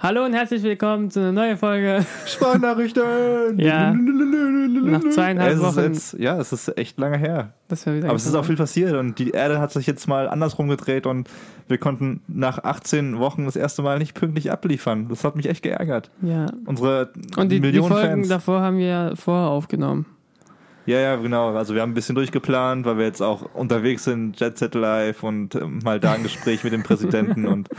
Hallo und herzlich willkommen zu einer neuen Folge. Sprachnachrichten! Ja. Nach zweieinhalb es Wochen. Jetzt, ja, es ist echt lange her. Das war wieder Aber es ist auch viel passiert und die Erde hat sich jetzt mal andersrum gedreht und wir konnten nach 18 Wochen das erste Mal nicht pünktlich abliefern. Das hat mich echt geärgert. Ja. Unsere Und die, die Millionen Folgen Fans. davor haben wir vorher aufgenommen. Ja, ja, genau. Also wir haben ein bisschen durchgeplant, weil wir jetzt auch unterwegs sind, Jet Set Live und ähm, mal da ein Gespräch mit dem Präsidenten und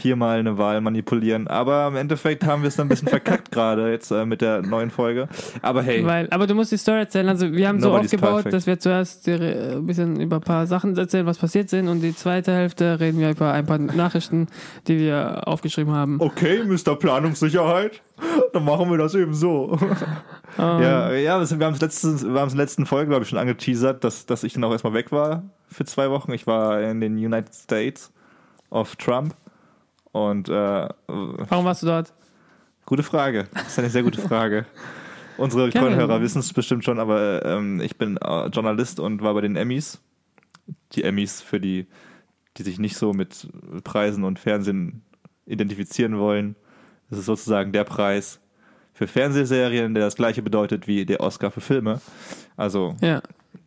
hier mal eine Wahl manipulieren. Aber im Endeffekt haben wir es dann ein bisschen verkackt gerade jetzt äh, mit der neuen Folge. Aber hey, Weil, aber du musst die Story erzählen. Also wir haben so aufgebaut, perfect. dass wir zuerst die, äh, ein bisschen über ein paar Sachen erzählen, was passiert sind. Und die zweite Hälfte reden wir über ein paar Nachrichten, die wir aufgeschrieben haben. okay, Mr. Planungssicherheit, dann machen wir das eben so. Ähm, Ja, ja, wir haben es letztens, wir haben es in der letzten Folge, glaube ich, schon angeteasert, dass, dass ich dann auch erstmal weg war für zwei Wochen. Ich war in den United States of Trump. Und äh, Warum warst du dort? gute Frage. Das ist eine sehr gute Frage. Unsere Kevin. Hörer wissen es bestimmt schon, aber ähm, ich bin äh, Journalist und war bei den Emmys. Die Emmys für die, die sich nicht so mit Preisen und Fernsehen identifizieren wollen. Das ist sozusagen der Preis für Fernsehserien, der das gleiche bedeutet wie der Oscar für Filme. Also Ja,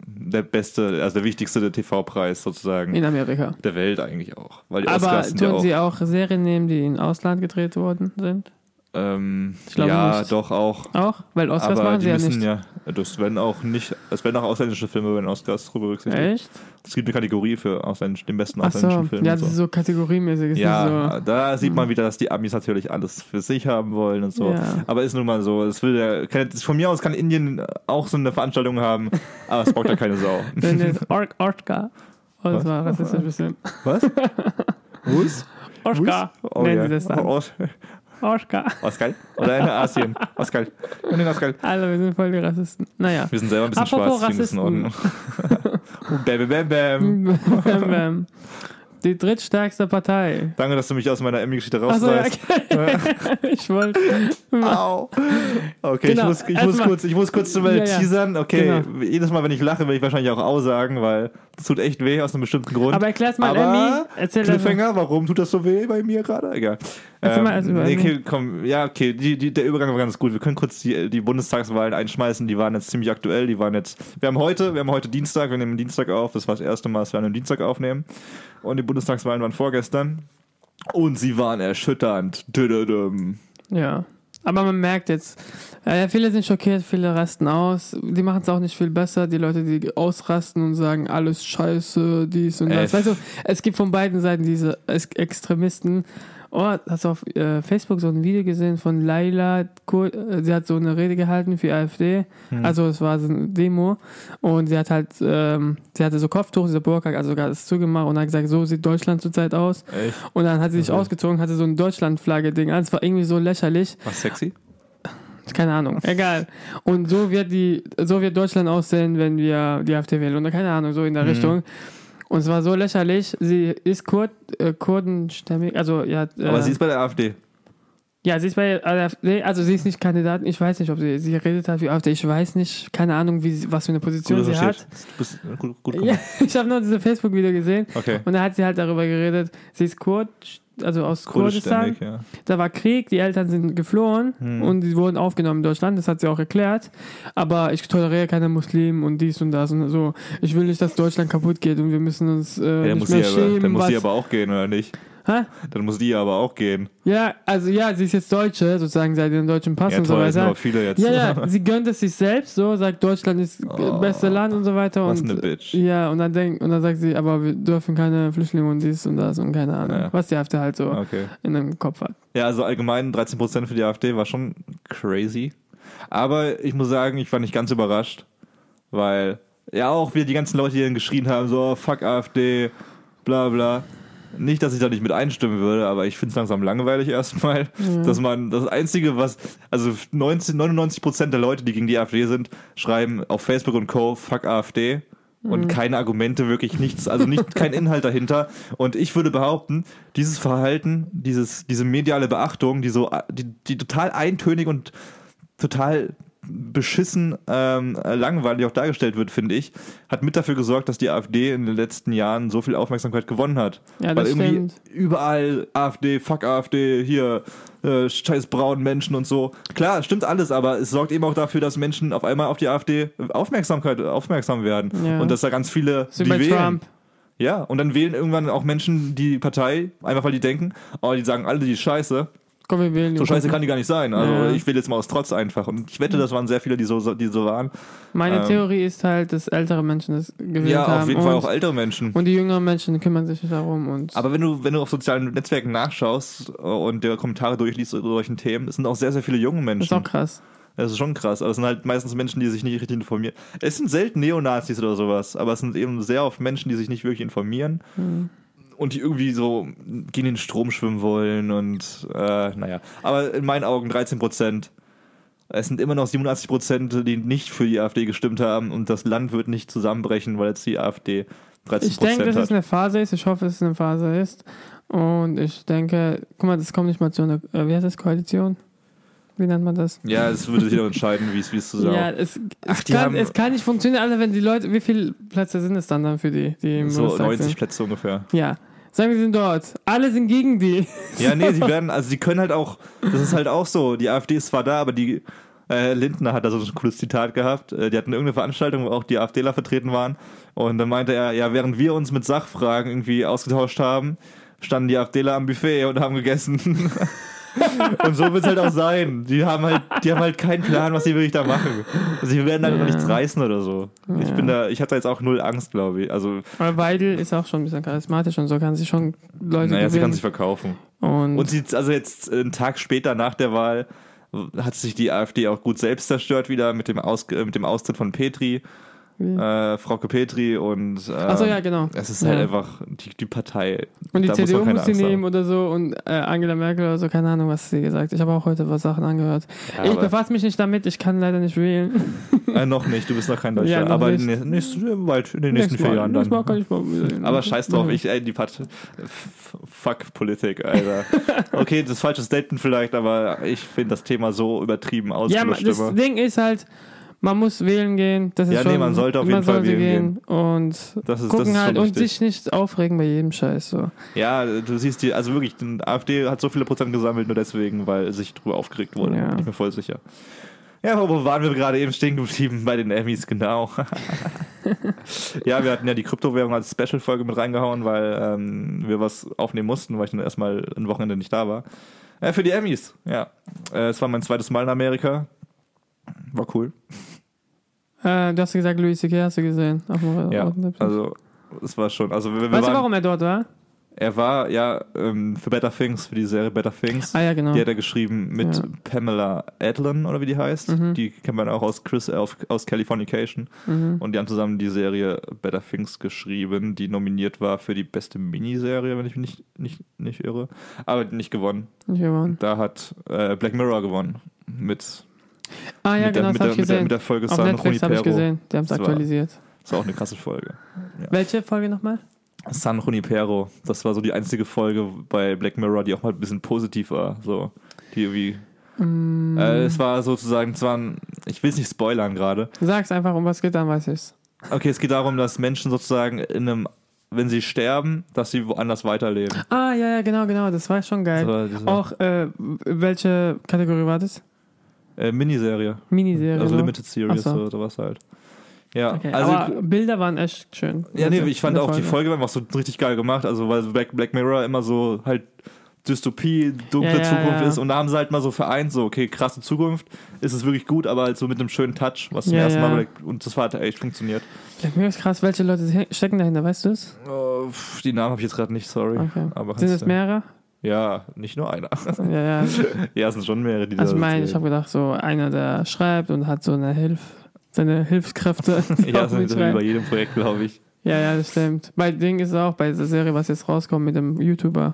der beste, also der wichtigste TV-Preis sozusagen in Amerika. der Welt eigentlich auch. Weil die Aber Oscars tun ja auch, sie auch Serien nehmen, die in Ausland gedreht worden sind? Ähm, Ich glaube ja, doch auch. Auch? Weil Oscars aber machen sie ja müssen nicht. ja, das werden auch nicht, es werden auch ausländische Filme werden Oscars drüber berücksichtigt. Echt? Es gibt eine Kategorie für ausländisch, den besten Ach so, ausländischen Film. ja, das ist so. so kategoriemäßig. ist ja, so, da sieht man wieder, dass die Amis natürlich alles für sich haben wollen und so. Ja. Aber ist nun mal so. Es will ja, kann, von mir aus kann Indien auch so eine Veranstaltung haben, aber es braucht ja keine Sau. Wenn das Or Ortka. Oh, das Was? war rassistisch ein bisschen. Was? Wus? Ortka. Oh, nennen ja. sie das dann. Ortka. Oscar? Oder in Asien? Oscar. In den Oscar. Alle, wir sind voll die Rassisten. Naja. Wir sind selber ein bisschen Apropos schwarz, in Ordnung. bam, bam, bam. Bam, bam. Die drittstärkste Partei. Danke, dass du mich aus meiner Emmy-Geschichte Achso, ja, rausreißt. okay. ich wollte. Au. Okay, Genau, ich, muss, ich, muss kurz, ich muss kurz zu Ja, ja. teasern. Okay, Genau. jedes Mal, wenn ich lache, will ich wahrscheinlich auch Au sagen, weil das tut echt weh aus einem bestimmten Grund. Aber erklär's mal, Aber Emmy. Erzähl. Cliffhanger, warum tut das so weh bei mir gerade? Egal. Erzähl mal über nee, okay, komm, ja, okay, die, die, der Übergang war ganz gut. Wir können kurz die, die Bundestagswahlen einschmeißen, die waren jetzt ziemlich aktuell, die waren jetzt, wir haben heute, wir haben heute Dienstag, wir nehmen Dienstag auf, das war das erste Mal, dass wir an einem Dienstag aufnehmen und die Bundestagswahlen waren vorgestern und sie waren erschütternd. Dödödüm. Ja. Aber man merkt jetzt, äh, viele sind schockiert, viele rasten aus. Die machen es auch nicht viel besser. Die Leute, die ausrasten und sagen, alles scheiße, dies und das. Weißt du, es gibt von beiden Seiten diese Ex Extremisten. Oh, hast du auf äh, Facebook so ein Video gesehen von Laila? Äh, sie hat so eine Rede gehalten für AfD. Hm. Also es war so eine Demo. Und sie hat halt, ähm, sie hatte so Kopftuch, diese Burka, also sogar das zugemacht und hat gesagt, so sieht Deutschland zurzeit aus. Echt? Und dann hat sie sich Okay. ausgezogen, hatte so ein Deutschlandflagge-Ding an. Es war irgendwie so lächerlich. Was sexy? Keine Ahnung, egal. Und so wird die, so wird Deutschland aussehen, wenn wir die AfD wählen. Oder keine Ahnung, so in der Mhm. Richtung. Und es war so lächerlich. Sie ist Kurd, äh, kurdenstämmig, also ja. Äh, Aber sie ist bei der AfD. ja, sie ist bei AfD, also sie ist nicht Kandidatin. Ich weiß nicht, ob sie, sie redet hat wie AfD. Ich weiß nicht, keine Ahnung, wie, sie- was für eine Position Gut sie hat. Du bist gut, gut Ja, ich habe nur diese Facebook-Video gesehen. Okay. Und da hat sie halt darüber geredet, sie ist Kurd, also aus Kurdistan. Ja. Da war Krieg, die Eltern sind geflohen Hm. und die wurden aufgenommen in Deutschland, das hat sie auch erklärt. Aber ich toleriere keine Muslimen und dies und das und so. Ich will nicht, dass Deutschland kaputt geht und wir müssen uns äh, Ja, nicht muss, mehr sie aber, schämen. dann muss was, sie aber auch gehen, oder nicht? Hä? Dann muss die aber auch gehen. Ja, also ja, sie ist jetzt Deutsche, sozusagen, seit den deutschen Pass Ja, und so weiter. aber viele jetzt. Ja, ja, sie gönnt es sich selbst, so, sagt Deutschland ist Oh, beste Land und so weiter. was und, eine Bitch. Ja, und dann denkt, und dann sagt sie, aber wir dürfen keine Flüchtlinge und dies und das und keine Ahnung. Ja. Was die AfD halt so Okay. in dem Kopf hat. Ja, also allgemein 13% für die AfD war schon crazy. Aber ich muss sagen, ich war nicht ganz überrascht, weil ja auch wieder die ganzen Leute, die dann geschrien haben, so fuck AfD, bla bla. Nicht, dass ich da nicht mit einstimmen würde, aber ich finde es langsam langweilig erstmal, dass man das Einzige, was, also 19, 99% der Leute, die gegen die AfD sind, schreiben auf Facebook und Co. fuck AfD und keine Argumente, wirklich nichts, also nicht kein Inhalt dahinter. Und ich würde behaupten, dieses Verhalten, dieses, diese mediale Beachtung, die so, die, die total eintönig und total beschissen ähm, langweilig auch dargestellt wird, finde ich, hat mit dafür gesorgt, dass die AfD in den letzten Jahren so viel Aufmerksamkeit gewonnen hat. Ja, Weil irgendwie stimmt. überall AfD, fuck AfD, hier äh, scheiß braunen Menschen und so. Klar, stimmt alles, aber es sorgt eben auch dafür, dass Menschen auf einmal auf die AfD Aufmerksamkeit aufmerksam werden. Ja. Und dass da ganz viele So die wählen. Trump. Ja, und dann wählen irgendwann auch Menschen die Partei, einfach weil die denken, oh, die sagen alle die Scheiße. Komm, wir wählen So scheiße kann die gar nicht sein. Also Ja. ich will jetzt mal aus Trotz einfach. Und ich wette, das waren sehr viele, die so, die so waren. Meine ähm, Theorie ist halt, dass ältere Menschen das gewählt Ja, haben. auf jeden Fall auch ältere Menschen. und die jüngeren Menschen kümmern sich darum. Und Aber wenn du, wenn du auf sozialen Netzwerken nachschaust äh, und dir Kommentare durchliest zu solchen Themen, es sind auch sehr, sehr viele junge das Menschen. ist auch krass. Das ist schon krass. Aber es sind halt meistens Menschen, die sich nicht richtig informieren. Es sind selten Neonazis oder sowas, aber es sind eben sehr oft Menschen, die sich nicht wirklich informieren Hm. Und die irgendwie so gegen den Strom schwimmen wollen und äh, naja. Aber in meinen Augen 13 Prozent. Es sind immer noch 87 Prozent, die nicht für die AfD gestimmt haben und das Land wird nicht zusammenbrechen, weil jetzt die AfD 13% Ich denke, Prozent dass hat. es eine Phase ist. Ich hoffe, dass es eine Phase ist. Und ich denke, guck mal, das kommt nicht mal zu einer, äh, wie heißt das, Koalition? Wie nennt man das? ja, es würde sich auch entscheiden, wie es zusammen. Ja, es, Ach, es, kann, es kann nicht funktionieren, Alter, wenn die Leute, wie viele Plätze sind es dann dann für die, die so Bundestag 90 sind? Plätze ungefähr. Ja. Sagen wir, sie sind dort. Alle sind gegen die. Ja, nee, sie werden, also sie können halt auch, das ist halt auch so, die AfD ist zwar da, aber die äh, Lindner hat da so ein cooles Zitat gehabt. Äh, die hatten irgendeine Veranstaltung, wo auch die AfDler vertreten waren. Und dann meinte er, ja, während wir uns mit Sachfragen irgendwie ausgetauscht haben, standen die AfDler am Buffet und haben gegessen. und so wird es halt auch sein. Die haben halt, die haben halt keinen Plan, was sie wirklich da machen. Also sie werden halt noch nichts reißen oder so. Ich Ja. bin da, ich hatte da jetzt auch null Angst, glaube ich. Also, Aber Weidel ist auch schon ein bisschen charismatisch und so kann sich schon Leute naja, sie kann gewinnen. sich verkaufen. und, Und sie, also jetzt einen Tag später nach der Wahl hat sich die AfD auch gut selbst zerstört wieder mit dem, Aus, äh, mit dem Austritt von Petri, Wie? äh, Frauke Petri und äh, Ach so, ja, genau. es ist halt Ja. einfach die, die Partei. Und die Da CDU muss sie nehmen oder so und äh, Angela Merkel oder so, keine Ahnung, was sie gesagt hat. Ich habe auch heute was Sachen angehört. Ja, ich befasse mich nicht damit, ich kann leider nicht wählen. Äh, noch nicht, du bist noch kein Deutscher, Ja, noch aber nicht. in, nächst, bald in den nächsten vier. Jahren Nächstes Mal kann dann. ich mal wählen. Aber scheiß drauf, Ja. ich, ey, die Partei. f- Fuck Politik, Alter. Okay, das ist falsches Statement vielleicht, aber ich finde das Thema so übertrieben Ja, ma- ausgelöscht das. Ding ist halt, man muss wählen gehen. Das ist Ja, nee, schon, man sollte auf jeden Fall wählen Und Das ist, das gucken ist halt und sich nicht aufregen bei jedem Scheiß. So. Ja, du siehst die, also wirklich, die AfD hat so viele Prozent gesammelt, nur deswegen, weil sich drüber aufgeregt wurde. Ja. Bin ich mir voll sicher. Ja, aber wo waren wir gerade eben stehen geblieben? Bei den Emmys, genau. ja, wir hatten ja die Kryptowährung als Special-Folge mit reingehauen, weil ähm, wir was aufnehmen mussten, weil ich dann erstmal ein Wochenende nicht da war. Äh, für die Emmys, ja. Äh, es war mein zweites Mal in Amerika. War cool. Äh, du hast gesagt, Louis C.K. hast du gesehen. Auf dem Ja, roten also es war schon. Also wir, wir weißt du, waren, warum er dort war? Er war ja ähm, für Better Things, für die Serie Better Things. Ah ja, genau. Die hat er geschrieben mit Ja. Pamela Adlon, oder wie die heißt. Mhm. Die kennt man auch aus Chris aus, aus Californication. Mhm. Und die haben zusammen die Serie Better Things geschrieben, die nominiert war für die beste Miniserie, wenn ich mich nicht, nicht, nicht irre. Aber nicht gewonnen. Nicht gewonnen. Da hat äh, Black Mirror gewonnen. Mit, Ah ja, mit, genau, der, das habe der, ich mit, der, gesehen. mit der Folge Auf San Netflix habe ich gesehen. Die haben es Das war- aktualisiert. Das war auch eine krasse Folge. Welche Folge nochmal? San Junipero, das war so die einzige Folge bei Black Mirror, die auch mal ein bisschen positiv war. So, die irgendwie. Mm, Äh, es war sozusagen, es waren, ich will es nicht spoilern gerade. Sag's einfach, um was geht, dann weiß ich's. Okay, es geht darum, dass Menschen sozusagen in einem, wenn sie sterben, dass sie woanders weiterleben. Ah, ja, ja, genau, genau. Das war schon geil. Das war diese, Auch, äh, welche Kategorie war das? Äh, Miniserie, Miniserie. also ne? Limited Series so. oder sowas halt. Ja, Okay, also aber Bilder waren echt schön. Ja, nee, Also, ich fand auch die Folge einfach so richtig geil gemacht, also weil Black, Black Mirror immer so halt Dystopie, dunkle Ja, ja, Zukunft ja. ist und da haben sie halt mal so vereint, so okay, krasse Zukunft, ist es wirklich gut, aber halt so mit einem schönen Touch, was zum ersten. Mal und das hat echt funktioniert. Black Mirror ist krass. Welche Leute stecken dahinter, weißt du es? Oh, die Namen habe ich jetzt gerade nicht, sorry. Okay. Sind es mehrere? Ja, nicht nur einer. ja, ja. ja, es sind schon mehrere, die Also da ich meine, ich habe gedacht, so einer, der schreibt und hat so eine Hilf, seine Hilfskräfte. Ja, ist wie bei jedem Projekt, glaube ich. ja, ja, das stimmt. Bei Ding ist es auch, bei dieser Serie, was jetzt rauskommt mit dem YouTuber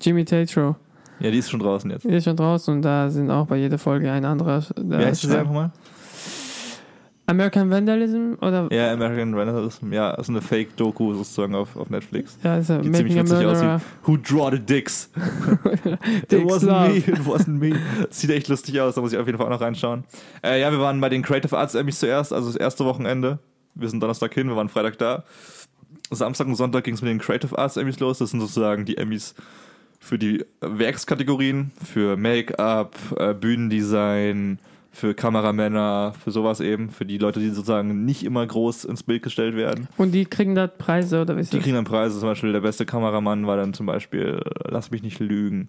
Jimmy Tatro. Ja, die ist schon draußen jetzt. Die ist schon draußen und da sind auch bei jeder Folge ein anderer. Der Wie heißt die Serie schreibt. nochmal? American Vandalism oder Ja, American Vandalism, ja, ist eine Fake-Doku sozusagen auf, auf Netflix. ja, ist ja Die ziemlich witzig aussieht. Who draw the dicks? It Dicks wasn't love. me, it wasn't me. Das sieht echt lustig aus, da muss ich auf jeden Fall auch noch reinschauen. Äh, ja, wir waren bei den Creative Arts Emmys zuerst, also das erste Wochenende. Wir sind Donnerstag hin, wir waren Freitag da. Samstag und Sonntag ging es mit den Creative Arts Emmys los. Das sind sozusagen die Emmys für die Werkskategorien, für Make-up, äh, Bühnendesign, für Kameramänner, für sowas eben, für die Leute, die sozusagen nicht immer groß ins Bild gestellt werden. Und die kriegen da Preise oder wie ist Die das? kriegen dann Preise, zum Beispiel der beste Kameramann war dann zum Beispiel, lass mich nicht lügen.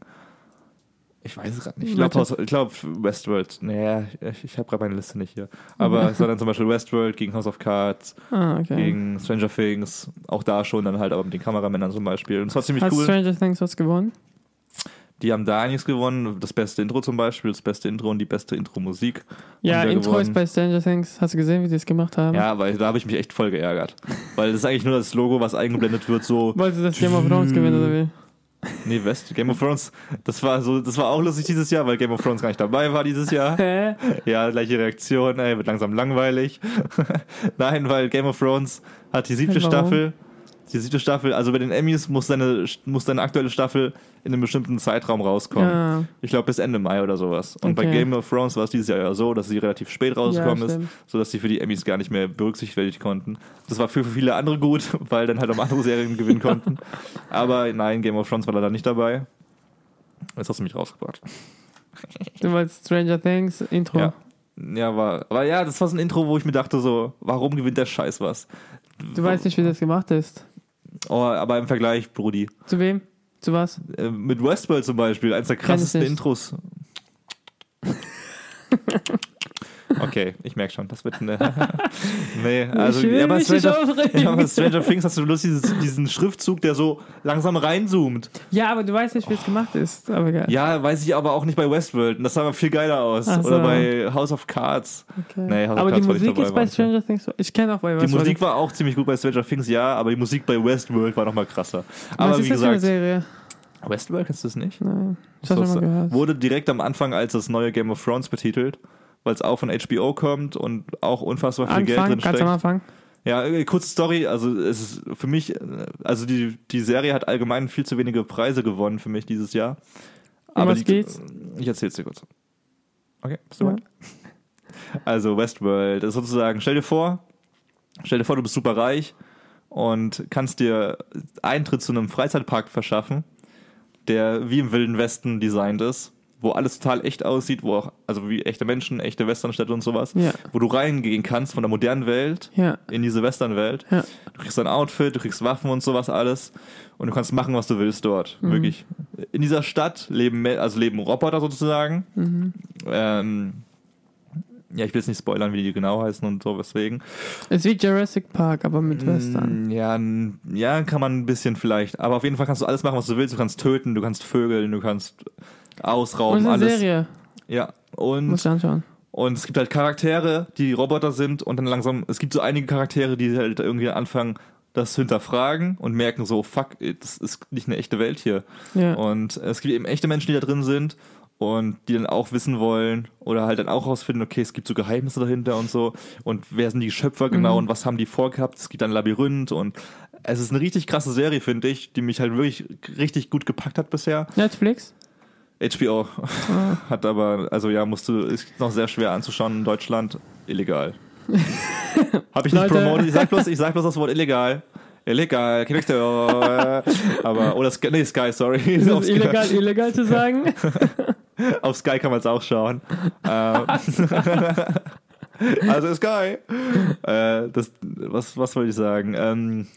Ich weiß es gerade nicht. Ich glaube, glaub Westworld. Nee, ich, ich habe gerade meine Liste nicht hier. Aber es war dann zum Beispiel Westworld gegen House of Cards, Ah, okay. gegen Stranger Things. Auch da schon dann halt aber mit den Kameramännern zum Beispiel. Und es war ziemlich Hat cool. Stranger Things was gewonnen? Die haben da einiges gewonnen. Das beste Intro zum Beispiel, das beste Intro und die beste Intro-Musik. Ja, Intro gewonnen. ist bei Stranger Things. Hast du gesehen, wie die es gemacht haben? Ja, weil da habe ich mich echt voll geärgert. Weil das ist eigentlich nur das Logo, was eingeblendet wird, so. Wollte das Game of Thrones gewinnen oder wie? Nee, West, Game of Thrones, das war so, das war auch lustig dieses Jahr, weil Game of Thrones gar nicht dabei war dieses Jahr. Hä? Ja, gleiche Reaktion, ey, wird langsam langweilig. Nein, weil Game of Thrones hat die siebte Warum? Staffel. Die siebte Staffel, also bei den Emmys muss deine, muss deine aktuelle Staffel in einem bestimmten Zeitraum rauskommen. Ja, Ich glaube bis Ende Mai oder sowas. Und bei Okay. Game of Thrones war es dieses Jahr ja so, dass sie relativ spät rausgekommen Ja, ist, sodass sie für die Emmys gar nicht mehr berücksichtigt werden konnten. Das war für, für viele andere gut, weil dann halt auch andere Serien gewinnen konnten. Aber nein, Game of Thrones war leider nicht dabei. Jetzt hast du mich rausgebracht. du wolltest Stranger Things Intro. Ja. Ja, war, aber ja, das war so ein Intro, wo ich mir dachte so, warum gewinnt der Scheiß was? Du weißt nicht, wie das gemacht ist. Oh, aber im Vergleich, Brudi. Zu wem? Zu was? Äh, mit Westworld zum Beispiel, eins der krassesten. Intros. Okay, ich merke schon, das wird eine. nee, also. ja, nicht Stranger, ja, bei Stranger Things hast du bloß dieses, diesen Schriftzug, der so langsam reinzoomt. Ja, aber du weißt nicht, wie es gemacht ist. Aber egal. Ja, weiß ich aber auch nicht bei Westworld. Und das sah aber viel geiler aus. So. Oder bei House of Cards. Okay. Nee, House of aber die Cards nicht Musik ist bei. Stranger Things. so- Ich kenne auch bei Die was. Musik war auch ziemlich gut bei Stranger Things, ja, aber die Musik bei Westworld war nochmal krasser. Aber was wie ist das für eine gesagt, Serie? Westworld kennst du das nicht? Nein. Habe schon mal gehört. Wurde direkt am Anfang als das neue Game of Thrones betitelt, weil es auch von HBO kommt und auch unfassbar viel Geld Anfang, drin ganz steckt. am Anfang. Ja, äh, kurze Story, also es ist für mich, äh, also die, die Serie hat allgemein viel zu wenige Preise gewonnen für mich dieses Jahr. Um was die, geht's? Ich erzähl's dir kurz. Okay, bist du Ja. Also Westworld ist sozusagen, stell dir vor, stell dir vor, du bist super reich und kannst dir Eintritt zu einem Freizeitpark verschaffen, der wie im Wilden Westen designt ist, wo alles total echt aussieht, wo auch, also wie echte Menschen, echte Westernstädte und sowas, Ja. wo du reingehen kannst von der modernen Welt Ja. in diese Westernwelt. Ja. Du kriegst ein Outfit, du kriegst Waffen und sowas alles und du kannst machen, was du willst dort. Mhm. Wirklich. In dieser Stadt leben, also leben Roboter sozusagen. Mhm. Ähm, ja, ich will jetzt nicht spoilern, wie die genau heißen und so, weswegen. Es ist wie Jurassic Park, aber mit Western. Mm, Ja, n- ja, kann man ein bisschen vielleicht. Aber auf jeden Fall kannst du alles machen, was du willst. Du kannst töten, du kannst vögeln, du kannst ausrauben, eine alles. Serie. Ja. Muss Und, ich anschauen. und es gibt halt Charaktere, die Roboter sind und dann langsam, es gibt so einige Charaktere, die halt irgendwie anfangen, das zu hinterfragen und merken so, fuck, das ist nicht eine echte Welt hier. Ja. Und es gibt eben echte Menschen, die da drin sind und die dann auch wissen wollen oder halt dann auch rausfinden, okay, es gibt so Geheimnisse dahinter und so und wer sind die Schöpfer genau Mhm. und was haben die vorgehabt? Es gibt ein Labyrinth und es ist eine richtig krasse Serie, finde ich, die mich halt wirklich richtig gut gepackt hat bisher. Netflix? HBO hat aber, also ja, musst du, ist noch sehr schwer anzuschauen in Deutschland. Illegal. Hab ich nicht Leute. promotet. Ich sag bloß, ich sag bloß das Wort illegal. Illegal, aber, oder Sky, nee, Sky, sorry. Ist es illegal, illegal zu sagen? auf Sky kann man es auch schauen. Ähm, also Sky. Äh, das, was, was wollte ich sagen? Ähm,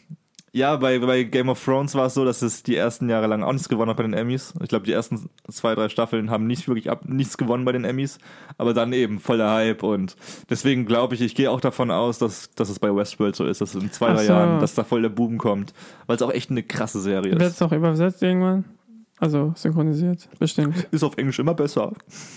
ja, bei, bei Game of Thrones war es so, dass es die ersten Jahre lang auch nichts gewonnen hat bei den Emmys. Ich glaube, die ersten zwei, drei Staffeln haben nicht wirklich ab, nichts gewonnen bei den Emmys, aber dann eben voller Hype und deswegen glaube ich, ich gehe auch davon aus, dass, dass es bei Westworld so ist, dass in zwei, drei so. Jahren, dass da voll der Boom kommt, weil es auch echt eine krasse Serie Wird ist. es auch übersetzt irgendwann? Also synchronisiert? Bestimmt. Ist auf Englisch immer besser.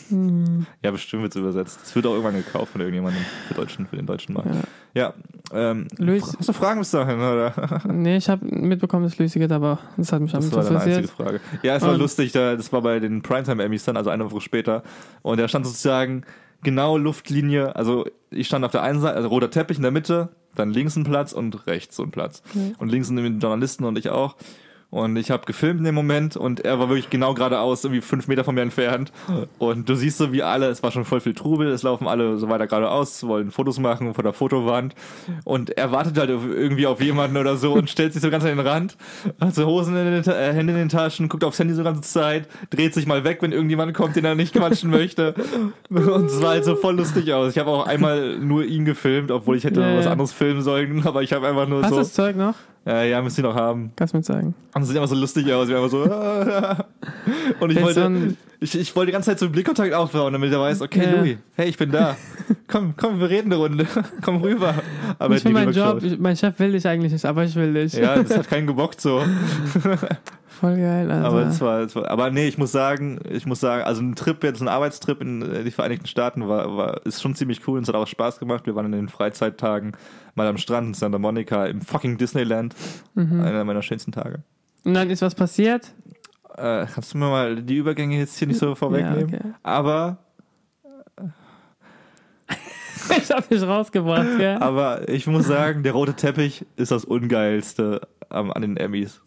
Hm. Ja, bestimmt wird es übersetzt. Es wird auch irgendwann gekauft von irgendjemandem für, deutschen, für den deutschen Markt. Ja. Ja. ähm, Luis- hast du Fragen bis dahin, oder? Nee, ich habe mitbekommen, dass Lucy geht, aber das hat mich am Das war deine einzige. Frage. Ja, es war Und- lustig, da, das war bei den Primetime Emmys dann, also eine Woche später. Und da stand sozusagen genau Luftlinie, also ich stand auf der einen Seite, also roter Teppich in der Mitte, dann links ein Platz und rechts so ein Platz. Und links sind die Journalisten und ich auch. Und ich habe gefilmt in dem Moment und er war wirklich genau geradeaus, irgendwie fünf Meter von mir entfernt. Und du siehst so, wie alle, es war schon voll viel Trubel, es laufen alle so weiter geradeaus, wollen Fotos machen vor der Fotowand. Und er wartet halt irgendwie auf jemanden oder so und stellt sich so ganz an den Rand, hat so Hosen in den, äh, Hände in den Taschen, guckt aufs Handy so ganze Zeit, dreht sich mal weg, wenn irgendjemand kommt, den er nicht quatschen möchte. Und es war halt so voll lustig aus. Ich habe auch einmal nur ihn gefilmt, obwohl ich hätte Ja, was anderes filmen sollen, aber ich habe einfach nur Hast du so. das Zeug noch? Ja, ja, müsst ihr noch haben. Kannst du mir zeigen. Und es sieht einfach so lustig aus. Wir einfach so. Und ich wollte, ich, ich wollte die ganze Zeit so einen Blickkontakt aufbauen, damit er weiß, okay, Ja. Louis, hey, ich bin da. komm, komm, wir reden eine Runde. komm rüber. Aber ich will meinen Job, ich, mein Chef will dich eigentlich nicht, aber ich will dich. Ja, das hat keinen gebockt so. Voll geil, Alter. Aber es war, es war, aber nee, ich muss sagen, ich muss sagen, also ein Trip jetzt, ein Arbeitstrip in die Vereinigten Staaten war, war, ist schon ziemlich cool und es hat auch Spaß gemacht. Wir waren in den Freizeittagen mal am Strand in Santa Monica im fucking Disneyland. Mhm. Einer meiner schönsten Tage. Und dann ist was passiert. Äh, kannst du mir mal die Übergänge jetzt hier nicht so vorwegnehmen? okay. Aber, ich hab dich rausgebracht, gell? aber ich muss sagen, der rote Teppich ist das Ungeilste an den Emmys.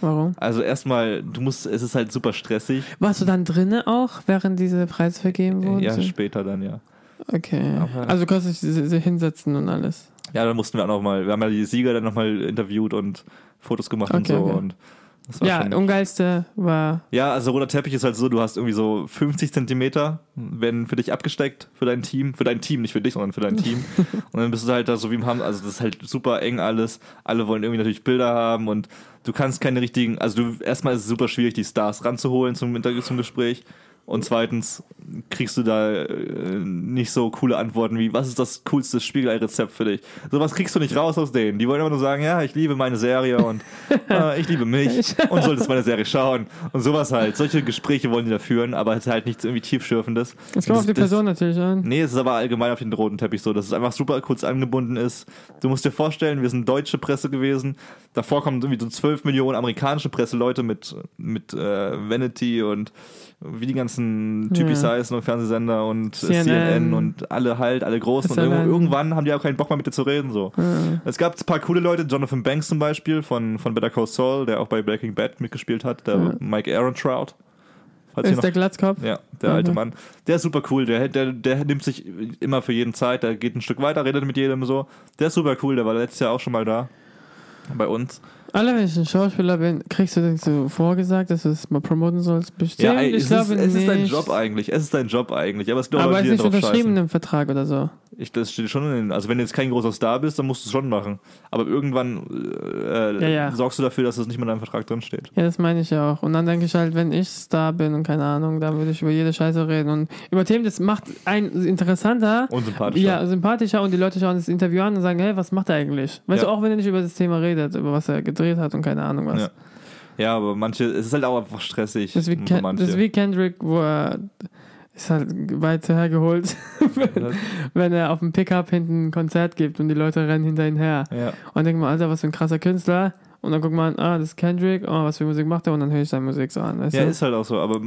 Warum? Also erstmal, du musst, es ist halt super stressig. Warst du dann drinnen auch, während diese Preise vergeben wurden? Ja, später dann, ja. Okay. Aber- Also du kannst dich hinsetzen und alles. Ja, dann mussten wir auch noch mal, wir haben ja die Sieger dann nochmal interviewt und Fotos gemacht und Okay, so. okay. Und Ja, schon, ungeilste war. ja, also roter Teppich ist halt so, du hast irgendwie so 50 Zentimeter, werden für dich abgesteckt, für dein Team, für dein Team, nicht für dich, sondern für dein Team. und dann bist du halt da so wie im Ham, also das ist halt super eng alles. Alle wollen irgendwie natürlich Bilder haben und du kannst keine richtigen, also du, erstmal ist es super schwierig, die Stars ranzuholen zum, Interview, zum Gespräch. Und zweitens kriegst du da äh, nicht so coole Antworten wie, was ist das coolste Spiegelei-Rezept für dich? Sowas kriegst du nicht raus aus denen. Die wollen immer nur sagen, ja, ich liebe meine Serie und äh, ich liebe mich und solltest meine Serie schauen. Und sowas halt. Solche Gespräche wollen die da führen, aber es ist halt nichts irgendwie tiefschürfendes. Es kommt auf die Das- Person natürlich an. Nee, es ist aber allgemein auf den roten Teppich so, dass es einfach super kurz angebunden ist. Du musst dir vorstellen, wir sind deutsche Presse gewesen. Davor kommen irgendwie so 12 Millionen amerikanische Presseleute mit, mit äh, Vanity und wie die ganzen Typis Ja. heißen und Fernsehsender und CNN. CNN. und alle halt, alle großen. Und SNN. irgendwo, irgendwann haben die auch keinen Bock mehr mit dir zu reden. So. Es gab ein paar coole Leute, Jonathan Banks zum Beispiel von, von Better Call Saul, der auch bei Breaking Bad mitgespielt hat, der. Mike Aaron Trout. Falls Ist der Glatzkopf? ja, der Mhm. alte Mann. Der ist super cool. Der, der, der nimmt sich immer für jeden Zeit. Der geht ein Stück weiter, redet mit jedem so. Der ist super cool. Der war letztes Jahr auch schon mal da. Bei uns. Alle, wenn ich ein Schauspieler bin, kriegst du so vorgesagt, dass du es mal promoten sollst? Bestimmt, ey, ich es, ist, glaube es ist dein nicht. Job eigentlich. Es ist dein Job eigentlich. Aber es auch Aber es ist nicht unterschrieben im Vertrag oder so. Ich, das steht schon in den, Also wenn du jetzt kein großer Star bist, dann musst du es schon machen. Aber irgendwann äh, Ja, ja. sorgst du dafür, dass es nicht mehr in deinem Vertrag drin steht. Ja, das meine ich ja auch. Und dann denke ich halt, wenn ich Star bin und keine Ahnung, dann würde ich über jede Scheiße reden. Und über Themen, das macht einen interessanter. Unsympathisch. Ja, sympathischer und die Leute schauen das Interview an und sagen, hey, was macht er eigentlich? Weißt Ja. du, auch wenn er nicht über das Thema redet, über was er gedreht hat und keine Ahnung was. Ja. ja, aber manche, es ist halt auch einfach stressig. Das, ist wie Ken, das ist wie Kendrick, wo er ist halt weit hergeholt, wenn, wenn er auf dem Pickup hinten ein Konzert gibt und die Leute rennen hinter ihm her. ja. Und denkt man, Alter, was für ein krasser Künstler. Und dann guckt man, ah, das ist Kendrick, oh, was für Musik macht er? Und dann höre ich seine Musik so an. Weißt ja, du? ist halt auch so. Aber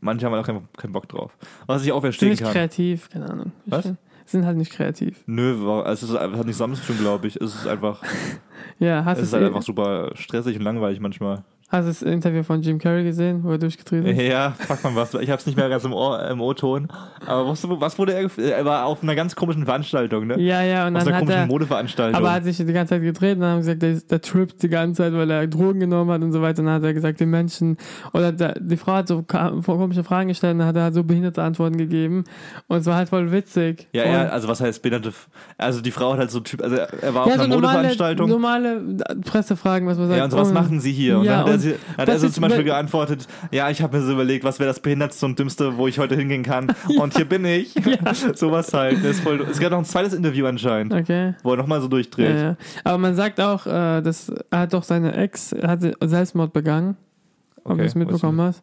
manche haben halt auch keinen, keinen Bock drauf. Was ich auch verstehen nicht kann. kreativ, keine Ahnung. Was? Sind halt nicht kreativ. Nö, war- es ist einfach nicht zu tun, glaube ich. Es ist einfach, Ja, hast es ist halt einfach super stressig und langweilig manchmal. Hast du das Interview von Jim Carrey gesehen, wo er durchgetrieben ist? Ja, fuck man was. Ich hab's nicht mehr ganz im Ohr- im O-Ton. Aber was, was wurde er? Er war auf einer ganz komischen Veranstaltung, ne? Ja, ja, und Auf dann einer hat komischen er, Modeveranstaltung. aber er hat sich die ganze Zeit gedreht und dann haben gesagt, der, der trippt die ganze Zeit, weil er Drogen genommen hat und so weiter. Und dann hat er gesagt, die Menschen, oder der, die Frau hat so komische Fragen gestellt und dann hat er halt so behinderte Antworten gegeben. Und es war halt voll witzig. ja, und, ja, also was heißt behinderte? Also die Frau hat halt so Typ, also er war auf ja, einer so normale, Modeveranstaltung. normale Pressefragen, was man sagt. Ja, und so was Und- machen sie hier? Und Ja, dann hat er, sie, hat er so zum Beispiel geantwortet, ja, ich habe mir so überlegt, was wäre das behindertste und dümmste, wo ich heute hingehen kann. Und hier bin ich. Sowas halt. Voll, es gab noch ein zweites Interview anscheinend, Okay. wo er nochmal so durchdreht. Ja, ja. Aber man sagt auch, äh, dass er hat doch seine Ex, hat Selbstmord begangen, ob Okay, du es mitbekommen hast.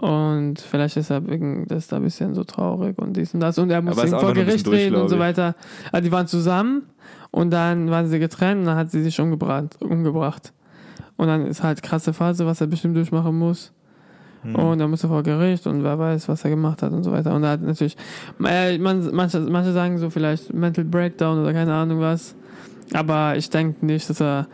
Und vielleicht ist er wegen das da ein bisschen so traurig und dies und das. Und er auch vor Gericht reden und so weiter. Also die waren zusammen und dann waren sie getrennt und dann hat sie sich umgebracht. umgebracht. Und dann ist halt krasse Phase, was er bestimmt durchmachen muss. Und er musste vor Gericht und wer weiß, was er gemacht hat und so weiter. Und er hat natürlich, äh, man, manche, manche sagen so vielleicht Mental Breakdown oder keine Ahnung was. Aber ich denke nicht, dass er